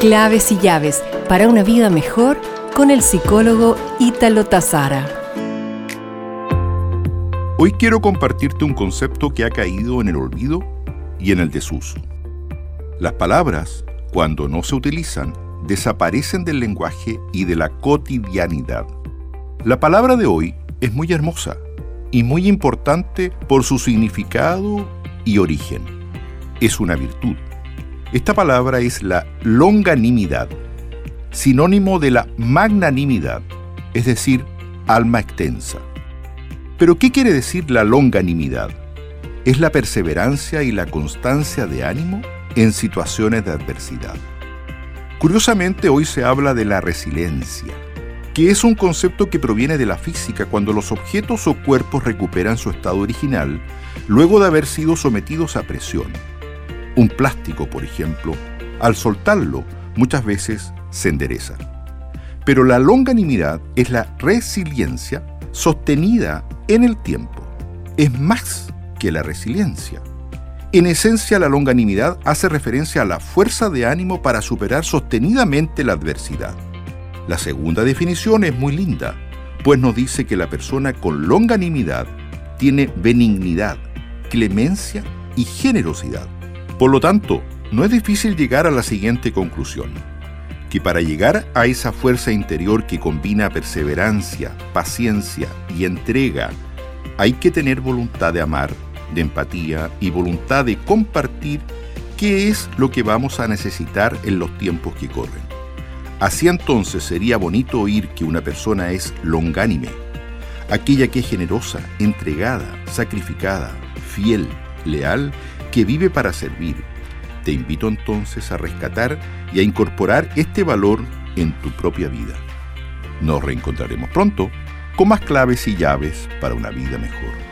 Claves y llaves para una vida mejor con el psicólogo Ítalo Tazara. Hoy quiero compartirte un concepto que ha caído en el olvido y en el desuso. Las palabras, cuando no se utilizan, desaparecen del lenguaje y de la cotidianidad. La palabra de hoy es muy hermosa y muy importante por su significado y origen. Es una virtud. Esta palabra es la longanimidad, sinónimo de la magnanimidad, es decir, alma extensa. Pero ¿qué quiere decir la longanimidad? Es la perseverancia y la constancia de ánimo en situaciones de adversidad. Curiosamente hoy se habla de la resiliencia, que es un concepto que proviene de la física cuando los objetos o cuerpos recuperan su estado original luego de haber sido sometidos a presión. Un plástico, por ejemplo, al soltarlo, muchas veces se endereza. Pero la longanimidad es la resiliencia sostenida en el tiempo. Es más que la resiliencia. En esencia, la longanimidad hace referencia a la fuerza de ánimo para superar sostenidamente la adversidad. La segunda definición es muy linda, pues nos dice que la persona con longanimidad tiene benignidad, clemencia y generosidad. Por lo tanto, no es difícil llegar a la siguiente conclusión, que para llegar a esa fuerza interior que combina perseverancia, paciencia y entrega, hay que tener voluntad de amar, de empatía y voluntad de compartir qué es lo que vamos a necesitar en los tiempos que corren. Así entonces sería bonito oír que una persona es longánime, aquella que es generosa, entregada, sacrificada, fiel, leal, que vive para servir. Te invito entonces a rescatar y a incorporar este valor en tu propia vida. Nos reencontraremos pronto con más claves y llaves para una vida mejor.